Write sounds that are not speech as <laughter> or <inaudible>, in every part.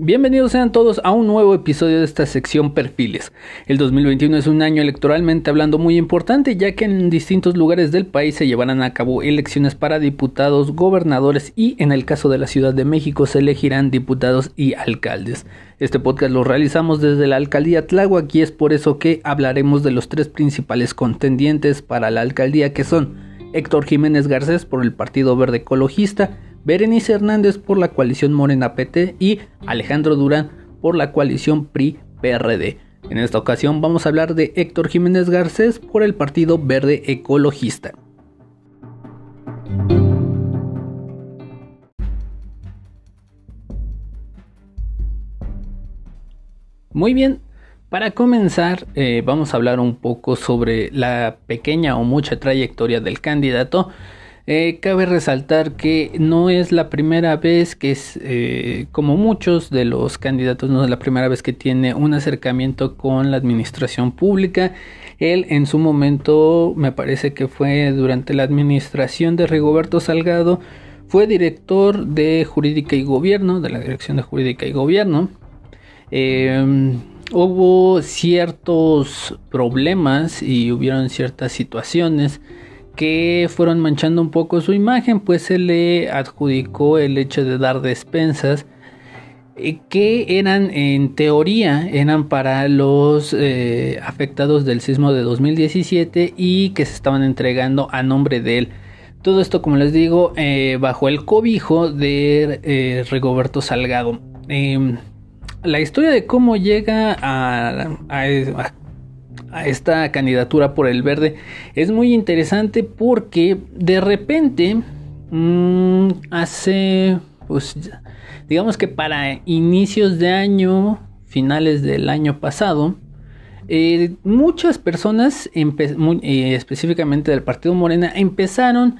Bienvenidos sean todos a un nuevo episodio de esta sección Perfiles. El 2021 es un año electoralmente hablando muy importante ya que en distintos lugares del país se llevarán a cabo elecciones para diputados, gobernadores y en el caso de la Ciudad de México se elegirán diputados y alcaldes. Este podcast lo realizamos desde la alcaldía Tláhuac y es por eso que hablaremos de los tres principales contendientes para la alcaldía que son Héctor Jiménez Garcés por el Partido Verde Ecologista, Berenice Hernández por la coalición Morena PT y Alejandro Durán por la coalición PRI-PRD. En esta ocasión vamos a hablar de Héctor Jiménez Garcés por el Partido Verde Ecologista. Muy bien, para comenzar eh, vamos a hablar un poco sobre la pequeña o mucha trayectoria del candidato eh, cabe resaltar que no es la primera vez que es, eh, como muchos de los candidatos, no es la primera vez que tiene un acercamiento con la administración pública. Él en su momento, me parece que fue durante la administración de Rigoberto Salgado, fue director de Jurídica y Gobierno, de la Dirección de Jurídica y Gobierno. Em, hubo ciertos problemas y hubieron ciertas situaciones que fueron manchando un poco su imagen, pues se le adjudicó el hecho de dar despensas eh, que eran en teoría eran para los eh, afectados del sismo de 2017 y que se estaban entregando a nombre de él. Todo esto, como les digo, eh, bajo el cobijo de Rigoberto Salgado. Em, la historia de cómo llega a, esta candidatura por el verde es muy interesante porque de repente mm, hace pues digamos que para inicios de año finales del año pasado eh, muchas personas eh, específicamente del partido Morena empezaron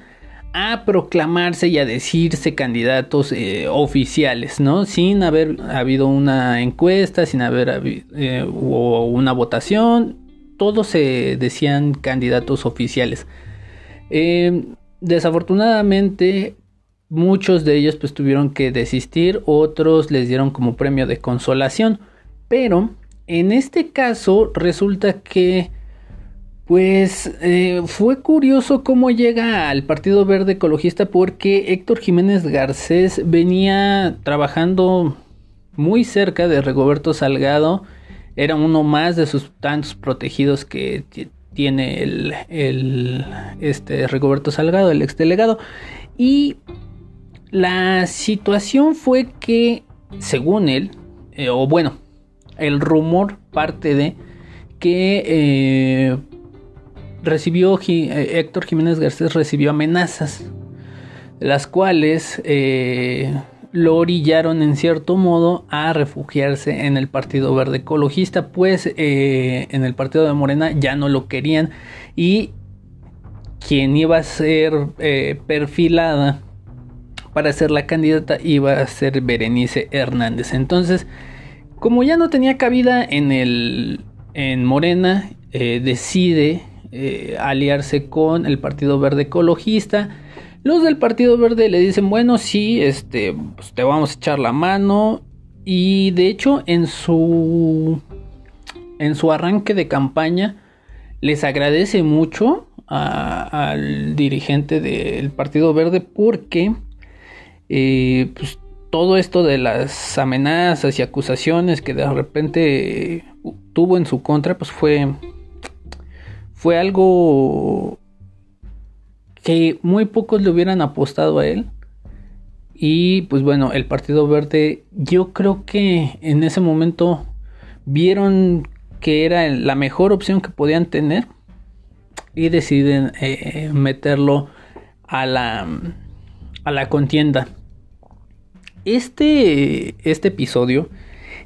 a proclamarse y a decirse candidatos eh, oficiales, ¿no? Sin haber habido una encuesta, sin haber habido una votación, todos se decían candidatos oficiales. Eh, desafortunadamente, muchos de ellos pues tuvieron que desistir, otros les dieron como premio de consolación, pero en este caso resulta que pues eh, fue curioso cómo llega al Partido Verde Ecologista porque Héctor Jiménez Garcés venía trabajando muy cerca de Rigoberto Salgado era uno más de sus tantos protegidos que tiene el, el este Rigoberto Salgado, el exdelegado. Y la situación fue que, según él, eh, o bueno, el rumor parte de que eh, recibió eh, Héctor Jiménez Garcés recibió amenazas, las cuales lo orillaron en cierto modo a refugiarse en el Partido Verde Ecologista, pues eh, en el Partido de Morena ya no lo querían y quien iba a ser eh, perfilada para ser la candidata iba a ser Berenice Hernández. Entonces, como ya no tenía cabida en el en Morena, eh, decide aliarse con el Partido Verde Ecologista los del Partido Verde le dicen, bueno, sí, este, pues te vamos a echar la mano. Y de hecho, en su, en su arranque de campaña, les agradece mucho al dirigente del Partido Verde porque eh, pues, todo esto de las amenazas y acusaciones que de repente tuvo en su contra, pues fue, fue algo muy pocos le hubieran apostado a él. Y pues bueno, el Partido Verde yo creo que en ese momento vieron que era la mejor opción que podían tener y deciden eh, meterlo a la, a la contienda. Este, este episodio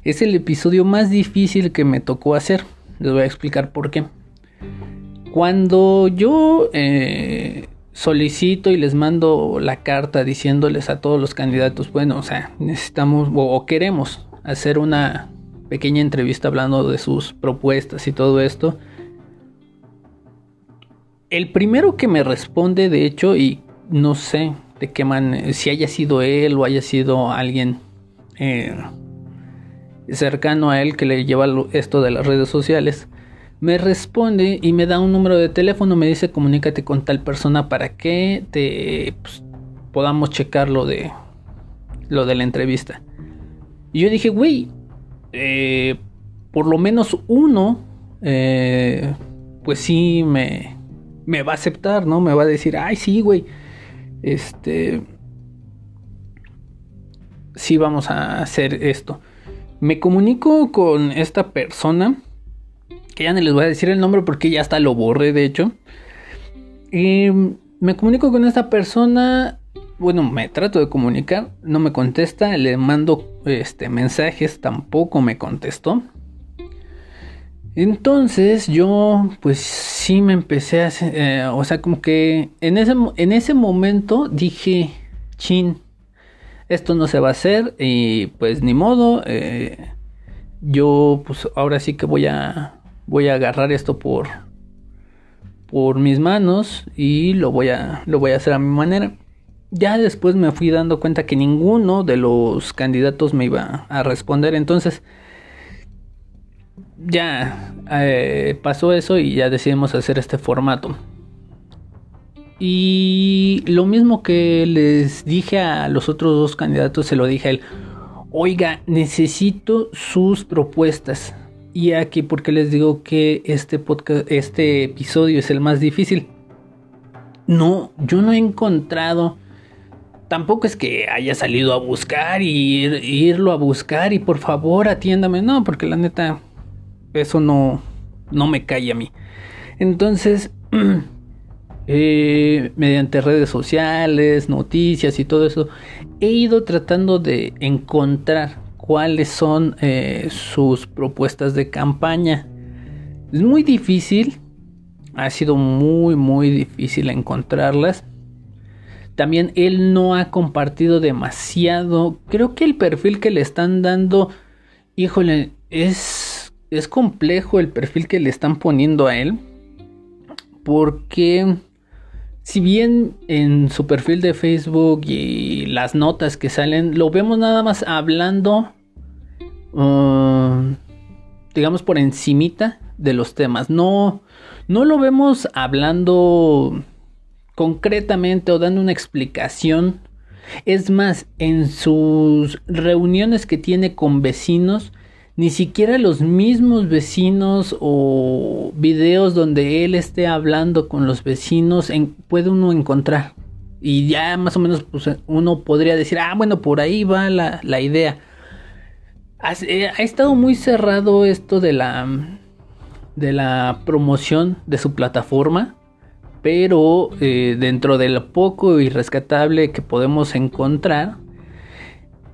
es el episodio más difícil que me tocó hacer. Les voy a explicar por qué. Cuando yo eh, solicito y les mando la carta diciéndoles a todos los candidatos, bueno, o sea, necesitamos o, queremos hacer una pequeña entrevista hablando de sus propuestas y todo esto. El primero que me responde, de hecho, y no sé de qué man, si haya sido él o haya sido alguien eh, cercano a él que le lleva esto de las redes sociales, me responde y me da un número de teléfono, me dice comunícate con tal persona para que te pues, podamos checar lo de lo de la entrevista. Y yo dije, güey, eh, por lo menos uno, eh, pues sí me, me va a aceptar, ¿no? Me va a decir, ay, sí, güey, este, sí vamos a hacer esto. Me comunico con esta persona, que ya no les voy a decir el nombre porque ya hasta lo borré, de hecho. Y me comunico con esta persona, bueno, me trato de comunicar, no me contesta, le mando este, mensajes, tampoco me contestó. Entonces yo pues sí me empecé a hacer, eh, o sea, como que en ese, en ese momento dije, chin, esto no se va a hacer y pues ni modo, eh, yo pues ahora sí que voy a, voy a agarrar esto por, por mis manos y lo voy a, lo voy a hacer a mi manera. Ya después me fui dando cuenta que ninguno de los candidatos me iba a responder, entonces ya eh, pasó eso y ya decidimos hacer este formato. Y lo mismo que les dije a los otros dos candidatos, se lo dije a él. Oiga, necesito sus propuestas. Y aquí porque les digo que este podcast, este episodio es el más difícil. No, yo no he encontrado. Tampoco es que haya salido a buscar y irlo a buscar y por favor atiéndame. No, porque la neta, eso no, no me cae a mí. Entonces, <clears throat> Eh, mediante redes sociales, noticias y todo eso, he ido tratando de encontrar cuáles son eh, sus propuestas de campaña. Es muy difícil, ha sido muy, muy difícil encontrarlas. También él no ha compartido demasiado. Creo que el perfil que le están dando, híjole, es, es complejo el perfil que le están poniendo a él. Porque si bien en su perfil de Facebook y las notas que salen, lo vemos nada más hablando, uh, digamos por encimita de los temas. No, no lo vemos hablando concretamente o dando una explicación. Es más, en sus reuniones que tiene con vecinos, ni siquiera los mismos vecinos o videos donde él esté hablando con los vecinos puede uno encontrar. Y ya más o menos pues, uno podría decir, ah, bueno, por ahí va la, idea. Eh, ha, estado muy cerrado esto de la, de la promoción de su plataforma. Pero eh, dentro de lo poco y rescatable que podemos encontrar,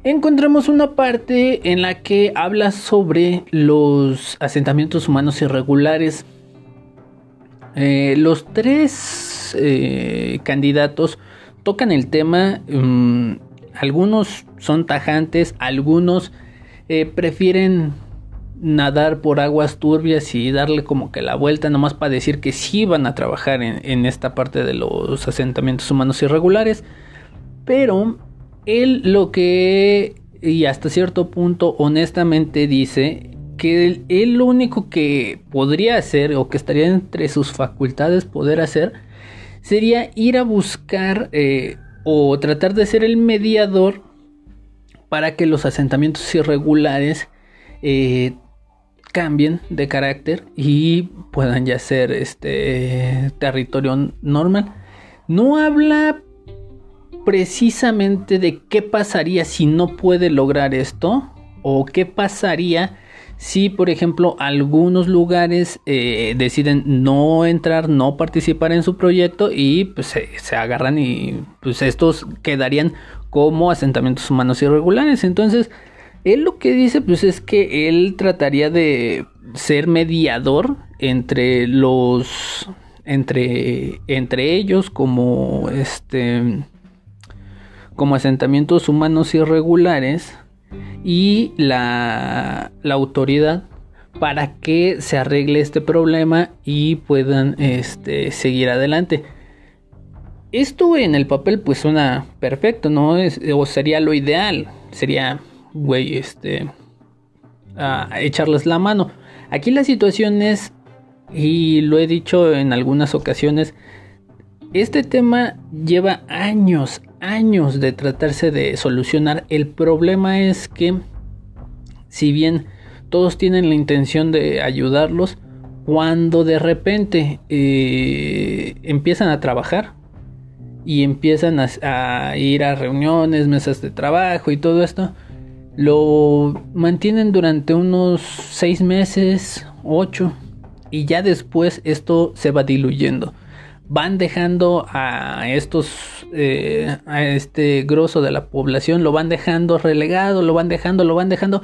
encontramos una parte en la que habla sobre los asentamientos humanos irregulares. Eh, los tres candidatos tocan el tema, mm, algunos son tajantes, algunos eh, prefieren nadar por aguas turbias y darle como que la vuelta nomás para decir que sí van a trabajar en esta parte de los asentamientos humanos irregulares. Pero él lo que, y hasta cierto punto honestamente dice que él, lo único que podría hacer o que estaría entre sus facultades poder hacer sería ir a buscar eh, o tratar de ser el mediador para que los asentamientos irregulares eh, cambien de carácter y puedan ya ser este territorio normal. No habla precisamente de qué pasaría si no puede lograr esto o qué pasaría si por ejemplo algunos lugares eh, deciden no entrar, no participar en su proyecto y pues se, agarran y pues estos quedarían como asentamientos humanos irregulares. Entonces, él lo que dice pues es que él trataría de ser mediador entre los entre entre ellos como este como asentamientos humanos irregulares y la, autoridad para que se arregle este problema y puedan este, seguir adelante. Esto en el papel pues suena perfecto, ¿no? O sería lo ideal. Sería, güey, este... a echarles la mano. Aquí la situación es, y lo he dicho en algunas ocasiones, este tema lleva años, años de tratarse de solucionar. El problema es que, si bien todos tienen la intención de ayudarlos, cuando de repente eh, empiezan a trabajar y empiezan a, ir a reuniones, mesas de trabajo y todo esto, lo mantienen durante unos seis meses, ocho, y ya después esto se va diluyendo. Van dejando a estos, eh, a este grosso de la población, lo van dejando relegado, lo van dejando, lo van dejando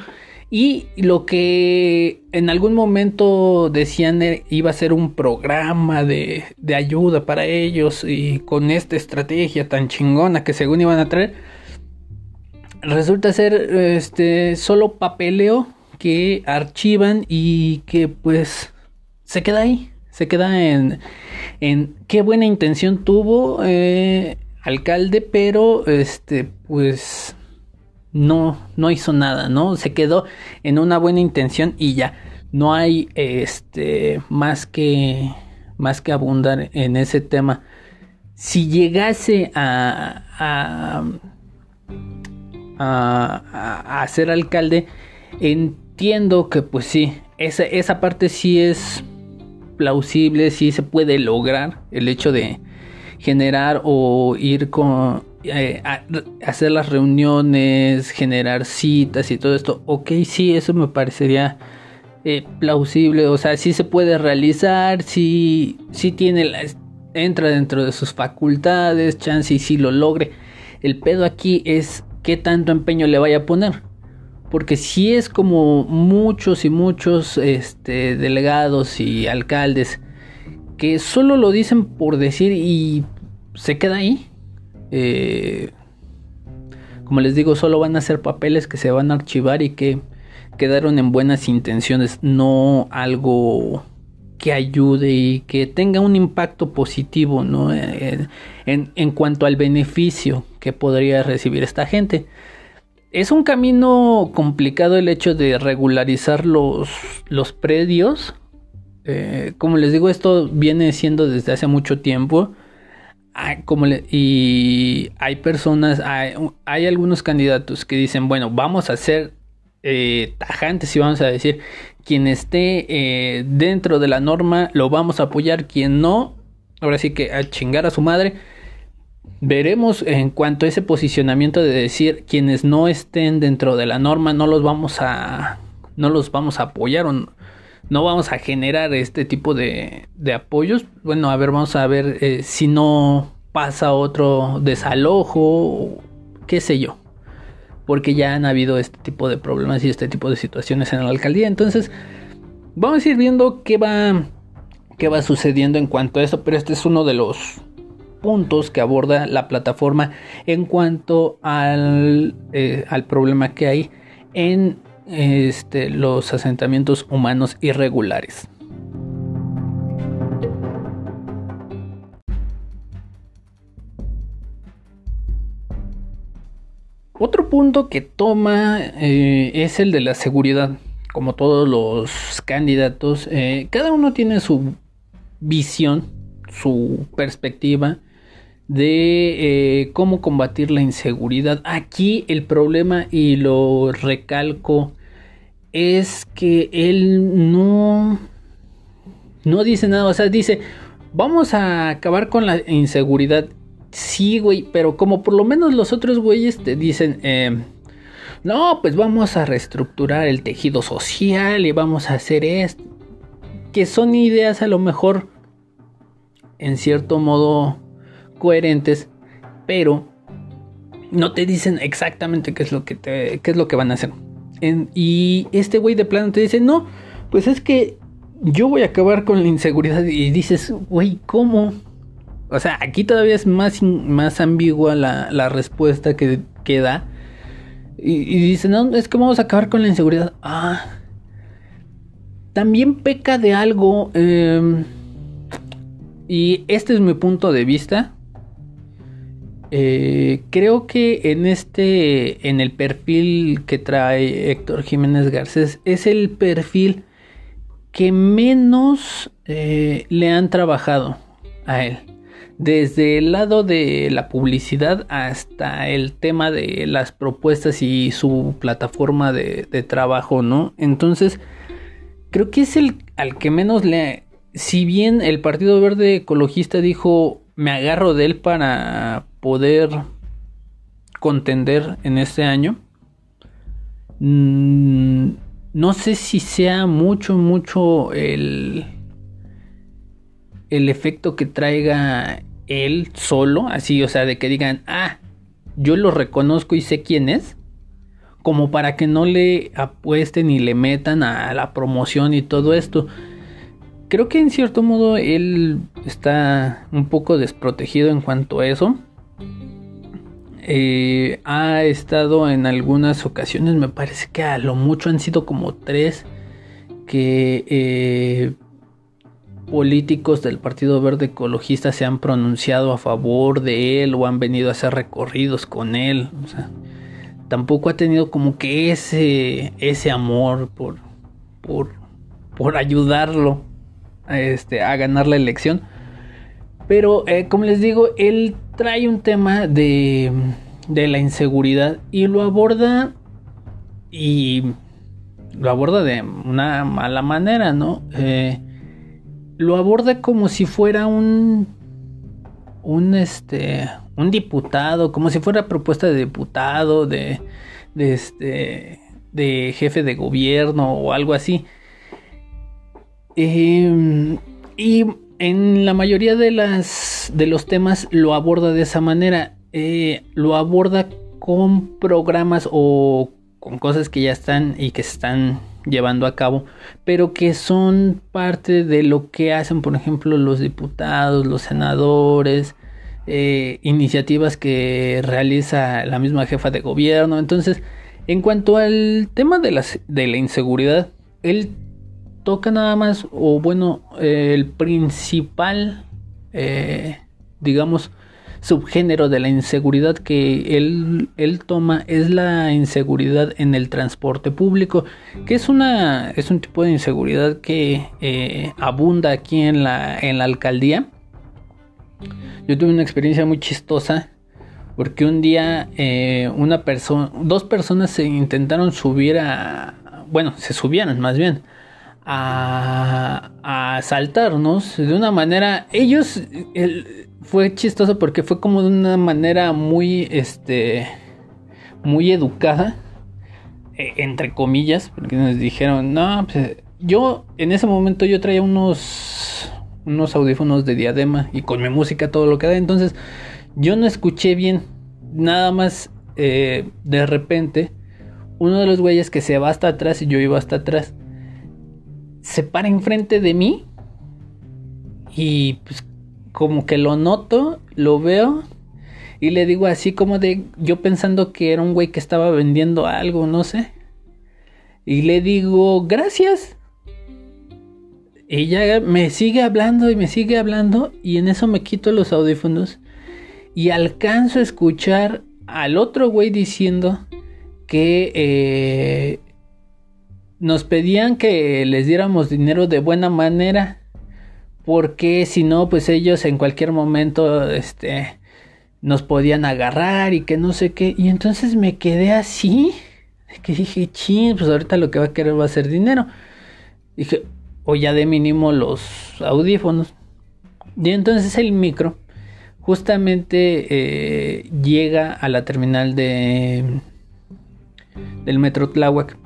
y lo que en algún momento decían e, iba a ser un programa de, ayuda para ellos y con esta estrategia tan chingona que según iban a traer, resulta ser este solo papeleo que archivan y que pues se queda ahí, se queda en, en qué buena intención tuvo eh, alcalde, pero este pues no, no hizo nada, ¿no? Se quedó en una buena intención y ya. No hay este más que más que abundar en ese tema. Si llegase a, a, a, ser alcalde, entiendo que pues sí, esa, esa parte sí es plausible, sí se puede lograr el hecho de generar o ir con eh, hacer las reuniones, generar citas y todo esto, ok, sí, eso me parecería eh, plausible, o sea, sí se puede realizar, sí, sí tiene la, entra dentro de sus facultades, chance y sí lo logre. El pedo aquí es qué tanto empeño le vaya a poner. Porque si es como muchos y muchos este, delegados y alcaldes que solo lo dicen por decir y se queda ahí. Eh, como les digo, solo van a ser papeles que se van a archivar y que quedaron en buenas intenciones, no algo que ayude y que tenga un impacto positivo ¿no? en, en, cuanto al beneficio que podría recibir esta gente. Es un camino complicado el hecho de regularizar los, los predios. Eh, como les digo, esto viene siendo desde hace mucho tiempo como y hay personas, hay, algunos candidatos que dicen, bueno, vamos a ser eh, tajantes y vamos a decir, quien esté eh, dentro de la norma lo vamos a apoyar, quien no, ahora sí que a chingar a su madre. Veremos en cuanto a ese posicionamiento de decir quienes no estén dentro de la norma no los vamos a no los vamos a apoyar o no, no vamos a generar este tipo de, de apoyos. Bueno, a ver, vamos a ver eh, si no pasa otro desalojo, qué sé yo. Porque ya han habido este tipo de problemas y este tipo de situaciones en la alcaldía. Entonces, vamos a ir viendo qué va, qué va sucediendo en cuanto a eso. Pero este es uno de los puntos que aborda la plataforma en cuanto al, eh, al problema que hay en este, los asentamientos humanos irregulares. Otro punto que toma eh, es el de la seguridad. Como todos los candidatos, eh, cada uno tiene su visión, su perspectiva de eh, cómo combatir la inseguridad. Aquí el problema, y lo recalco, es que él no, no dice nada, o sea, dice, vamos a acabar con la inseguridad. Sí, güey, pero como por lo menos los otros güeyes te dicen, eh, no, pues vamos a reestructurar el tejido social y vamos a hacer esto. Que son ideas a lo mejor en cierto modo coherentes, pero no te dicen exactamente qué es lo que, qué es lo que van a hacer. y este güey de plano te dice, no, pues es que yo voy a acabar con la inseguridad. Y dices, güey, ¿cómo? O sea, aquí todavía es más, más ambigua la, respuesta que, que da. Y, dice, no, es que vamos a acabar con la inseguridad. Ah. También peca de algo. Em, y este es mi punto de vista. Eh, creo que en este, en el perfil que trae Héctor Jiménez Garcés, es el perfil que menos eh, le han trabajado a él. Desde el lado de la publicidad hasta el tema de las propuestas y su plataforma de, trabajo, ¿no? Entonces, creo que es el al que menos le... Si bien el Partido Verde Ecologista dijo, me agarro de él para poder contender en este año. Mm, no sé si sea mucho, mucho el, el efecto que traiga él solo, así, o sea, de que digan, ah, yo lo reconozco y sé quién es, como para que no le apuesten y le metan a la promoción y todo esto. Creo que en cierto modo él está un poco desprotegido en cuanto a eso. Eh, ha estado en algunas ocasiones, me parece que a lo mucho han sido como tres que eh, políticos del Partido Verde Ecologista se han pronunciado a favor de él o han venido a hacer recorridos con él. tampoco ha tenido como que ese, ese amor por, por, por ayudarlo este, a ganar la elección. Pero eh, como les digo, él trae un tema de, de la inseguridad y lo aborda y lo aborda de una mala manera, ¿no? Eh, lo aborda como si fuera un un este un diputado, como si fuera propuesta de diputado, de, de este de jefe de gobierno o algo así. Em, y en la mayoría de las de los temas lo aborda de esa manera. Eh, lo aborda con programas o con cosas que ya están y que se están llevando a cabo, pero que son parte de lo que hacen, por ejemplo, los diputados, los senadores, eh, iniciativas que realiza la misma jefa de gobierno. Entonces, en cuanto al tema de la, de la inseguridad, él toca nada más, o bueno, el principal, eh, digamos, subgénero de la inseguridad que él, él, toma es la inseguridad en el transporte público, que es una es un tipo de inseguridad que eh, abunda aquí en la, en la alcaldía. Yo tuve una experiencia muy chistosa porque un día eh, una persona, dos personas se intentaron subir a, bueno, se subieron más bien a, a asaltarnos de una manera, ellos, el, fue chistoso porque fue como de una manera muy, este, muy educada, e, entre comillas, porque nos dijeron, no, pues, yo en ese momento yo traía unos, unos audífonos de diadema y con mi música todo lo que da, entonces yo no escuché bien, nada más eh, de repente, uno de los güeyes que se va hasta atrás y yo iba hasta atrás, se para enfrente de mí y pues como que lo noto, lo veo y le digo así como de yo pensando que era un güey que estaba vendiendo algo, no sé. Y le digo, gracias. Ella me sigue hablando y me sigue hablando y en eso me quito los audífonos y alcanzo a escuchar al otro güey diciendo que eh, nos pedían que les diéramos dinero de buena manera porque si no, pues ellos en cualquier momento, este, nos podían agarrar y que no sé qué. Y entonces me quedé así, que dije, ching, pues ahorita lo que va a querer va a ser dinero. Dije, o ya de mínimo los audífonos. Y entonces el micro justamente eh, llega a la terminal de del metro Tláhuac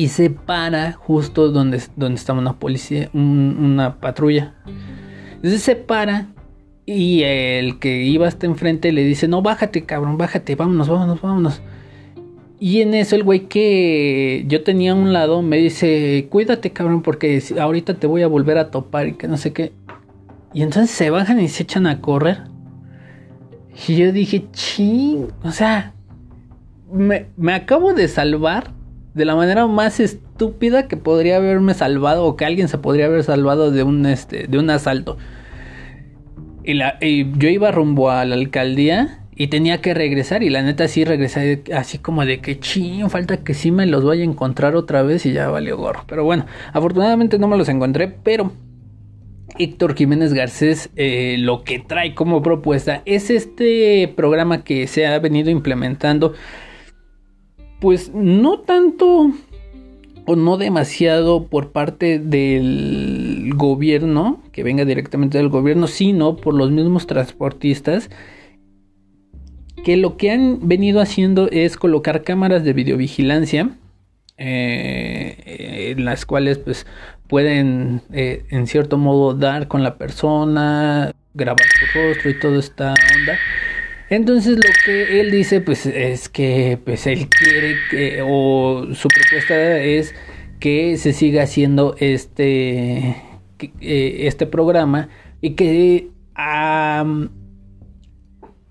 y se para justo donde, donde estaba una policía, una patrulla. Entonces se para y el que iba hasta enfrente le dice, no, bájate, cabrón, bájate, vámonos, vámonos, vámonos. Y en eso el güey que yo tenía a un lado me dice, cuídate, cabrón, porque ahorita te voy a volver a topar y que no sé qué. Y entonces se bajan y se echan a correr. Y yo dije, ching, o sea, me, me acabo de salvar de la manera más estúpida que podría haberme salvado o que alguien se podría haber salvado de un, este, de un asalto. Y, la, yo iba rumbo a la alcaldía y tenía que regresar y la neta sí regresé así como de que ching, falta que sí me los vaya a encontrar otra vez y ya valió gorro. Pero bueno, afortunadamente no me los encontré, pero Héctor Jiménez Garcés eh, lo que trae como propuesta es este programa que se ha venido implementando pues no tanto o no demasiado por parte del gobierno, que venga directamente del gobierno, sino por los mismos transportistas que lo que han venido haciendo es colocar cámaras de videovigilancia eh, en las cuales pues pueden eh, en cierto modo dar con la persona, grabar su rostro y toda esta onda. Entonces lo que él dice pues es que pues él quiere que o su propuesta es que se siga haciendo este eh, este programa y que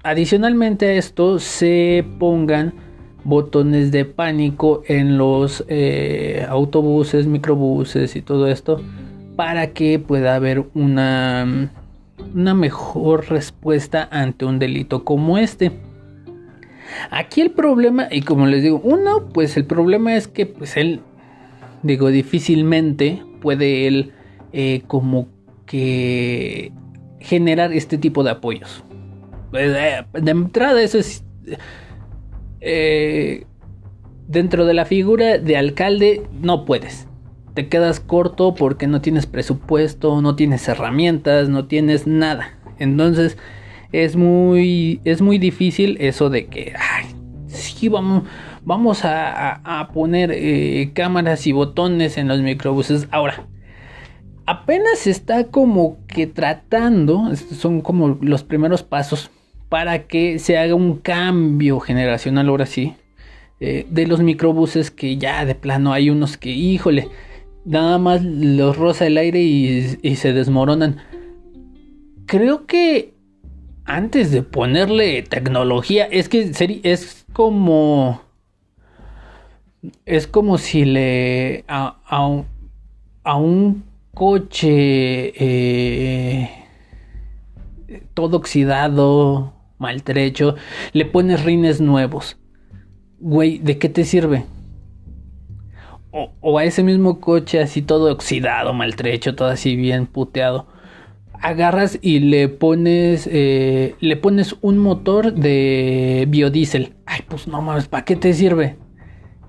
adicionalmente a esto se pongan botones de pánico en los eh, autobuses, microbuses y todo esto para que pueda haber una, una mejor respuesta ante un delito como este. Aquí el problema, y como les digo, uno, pues el problema es que pues él, digo, difícilmente puede él eh, como que generar este tipo de apoyos. Pues, eh, de entrada eso es eh, dentro de la figura de alcalde no puedes. Te quedas corto porque no tienes presupuesto, no tienes herramientas, no tienes nada. Entonces es muy, es muy difícil eso de que, ay, sí, vamos, vamos a, poner eh, cámaras y botones en los microbuses. Ahora, apenas está como que tratando, son como los primeros pasos para que se haga un cambio generacional ahora sí eh, de los microbuses que ya de plano hay unos que híjole nada más los roza el aire y, se desmoronan creo que antes de ponerle tecnología es que es como es como si le a, un, coche eh, todo oxidado maltrecho, le pones rines nuevos. Güey, ¿de qué te sirve? O, a ese mismo coche así todo oxidado, maltrecho, todo así bien puteado. Agarras y le pones, eh, le pones un motor de biodiesel. Ay, pues no mames, ¿para qué te sirve?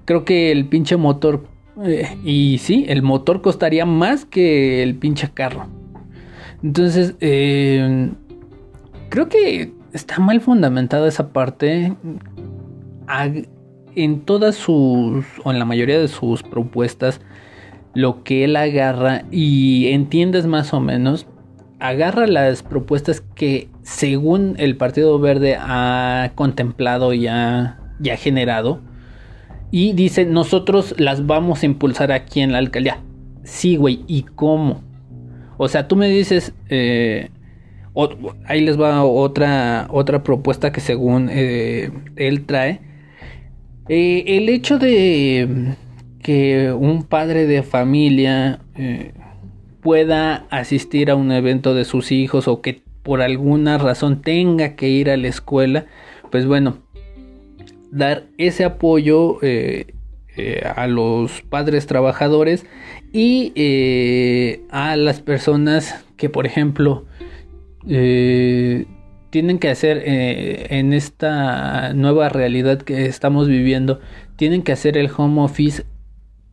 Creo que el pinche motor, eh, y sí, el motor costaría más que el pinche carro. Entonces, eh, creo que está mal fundamentada esa parte. En todas sus, o en la mayoría de sus propuestas, lo que él agarra y entiendes más o menos, agarra las propuestas que según el Partido Verde ha contemplado y ha, generado y dice nosotros las vamos a impulsar aquí en la alcaldía. Sí, güey, ¿y cómo? O sea, tú me dices, eh, ahí les va otra, otra propuesta que según eh, él trae. Eh, el hecho de que un padre de familia eh, pueda asistir a un evento de sus hijos o que por alguna razón tenga que ir a la escuela, pues bueno, dar ese apoyo a los padres trabajadores y a las personas que por ejemplo eh, tienen que hacer eh, en esta nueva realidad que estamos viviendo, tienen que hacer el home office.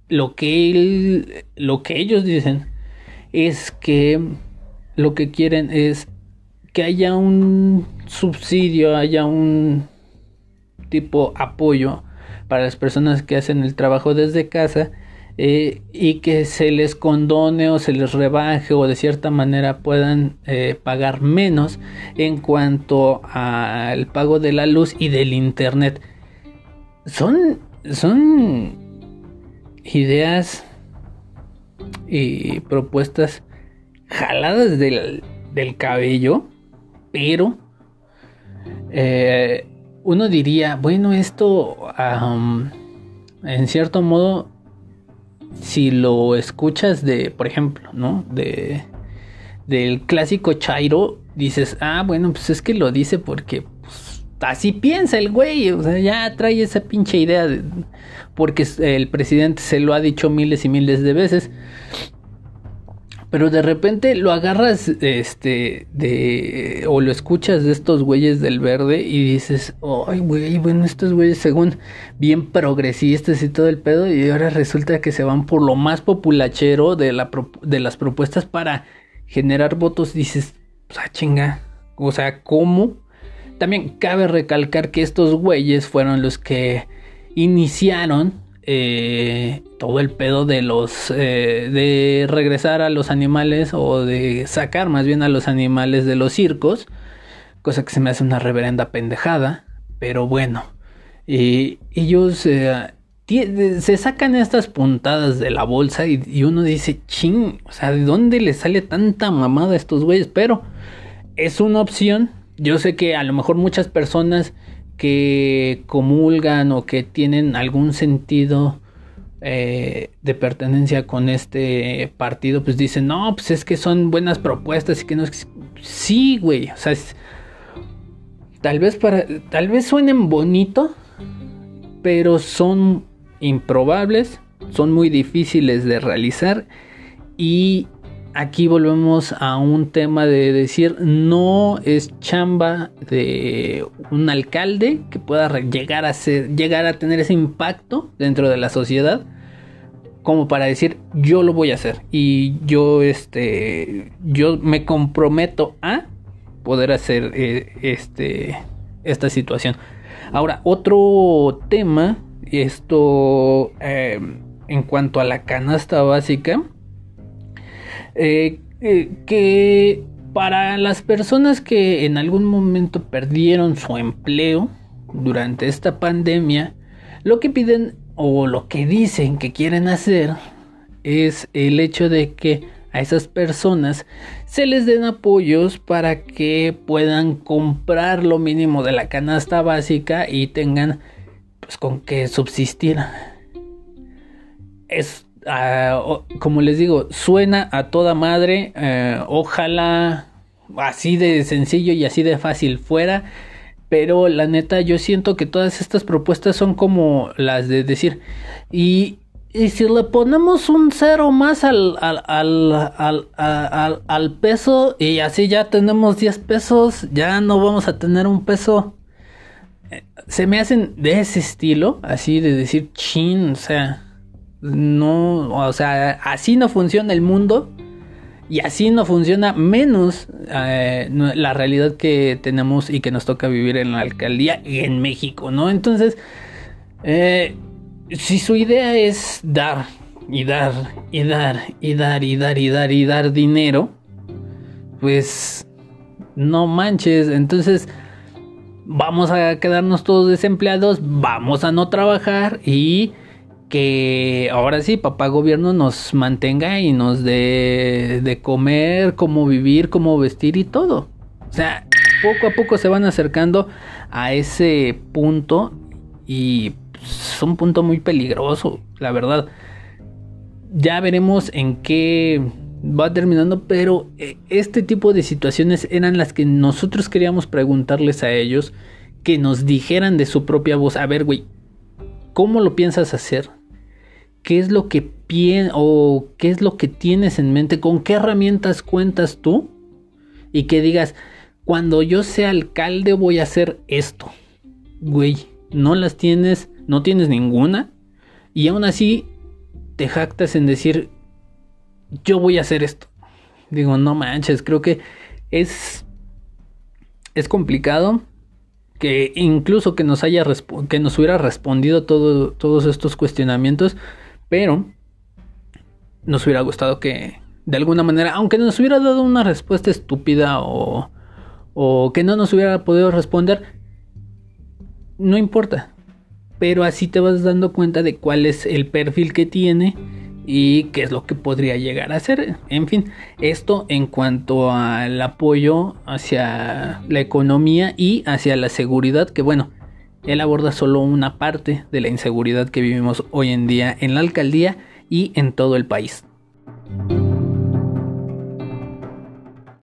Lo que, lo que ellos dicen es que lo que quieren es que haya un subsidio, haya un tipo apoyo para las personas que hacen el trabajo desde casa eh, y que se les condone o se les rebaje o de cierta manera puedan eh, pagar menos en cuanto al pago de la luz y del internet. Son, son ideas y propuestas jaladas del, cabello, pero eh, uno diría, bueno, esto en cierto modo si lo escuchas de, por ejemplo, ¿no? De del clásico Chairo, dices, ah, bueno, pues es que lo dice porque pues, así piensa el güey, o sea, ya trae esa pinche idea de, porque el presidente se lo ha dicho miles y miles de veces. Pero de repente lo agarras, este, de, o lo escuchas de estos güeyes del verde y dices, ay, güey, bueno, estos güeyes según bien progresistas y todo el pedo, y ahora resulta que se van por lo más populachero de, la, de las propuestas para generar votos. Dices, pues, ah, chinga, o sea, ¿cómo? También cabe recalcar que estos güeyes fueron los que iniciaron eh, todo el pedo de los eh, de regresar a los animales o de sacar más bien a los animales de los circos cosa que se me hace una reverenda pendejada pero bueno. Y ellos eh, se sacan estas puntadas de la bolsa y, uno dice ching o sea de dónde le sale tanta mamada a estos güeyes pero es una opción. Yo sé que a lo mejor muchas personas que comulgan o que tienen algún sentido eh, de pertenencia con este partido, pues dicen, no, pues es que son buenas propuestas y que no es... Sí, güey, o sea, tal vez para... Tal vez suenen bonito, pero son improbables, son muy difíciles de realizar y aquí volvemos a un tema de decir no es chamba de un alcalde que pueda llegar a ser, llegar a tener ese impacto dentro de la sociedad como para decir yo lo voy a hacer. Y yo este yo me comprometo a poder hacer eh, este esta situación. Ahora otro tema esto eh, en cuanto a la canasta básica eh, eh, que para las personas que en algún momento perdieron su empleo durante esta pandemia, lo que piden o lo que dicen que quieren hacer es el hecho de que a esas personas se les den apoyos para que puedan comprar lo mínimo de la canasta básica y tengan pues con qué subsistir. Es como les digo, suena a toda madre. Eh, ojalá así de sencillo y así de fácil fuera. Pero la neta, yo siento que todas estas propuestas son como las de decir. Y, si le ponemos un cero más al, al, al, al, al peso y así ya tenemos 10 pesos, ya no vamos a tener un peso. Eh, se me hacen de ese estilo, así de decir chin, o sea no, o sea, así no funciona el mundo y así no funciona menos eh, la realidad que tenemos y que nos toca vivir en la alcaldía y en México, ¿no? Entonces, eh, si su idea es dar y dar y dar y dar y dar y dar y dar dinero, pues no manches, entonces vamos a quedarnos todos desempleados, vamos a no trabajar y que ahora sí, papá gobierno nos mantenga y nos dé de comer, cómo vivir, cómo vestir y todo. O sea, poco a poco se van acercando a ese punto y es un punto muy peligroso, la verdad. Ya veremos en qué va terminando, pero eh, este tipo de situaciones eran las que nosotros queríamos preguntarles a ellos, que nos dijeran de su propia voz, a ver, güey, ¿cómo lo piensas hacer? Qué es lo que o qué es lo que tienes en mente, con qué herramientas cuentas tú y que digas, cuando yo sea alcalde voy a hacer esto. Güey, no las tienes, no tienes ninguna y aún así te jactas en decir, yo voy a hacer esto. Digo, no manches, creo que es es complicado que incluso que nos haya que nos hubiera respondido todo, todos estos cuestionamientos pero nos hubiera gustado que de alguna manera, aunque nos hubiera dado una respuesta estúpida o, o que no nos hubiera podido responder, no importa. Pero así te vas dando cuenta de cuál es el perfil que tiene y qué es lo que podría llegar a ser. En fin, esto en cuanto al apoyo hacia la economía y hacia la seguridad, que bueno, él aborda solo una parte de la inseguridad que vivimos hoy en día en la alcaldía y en todo el país.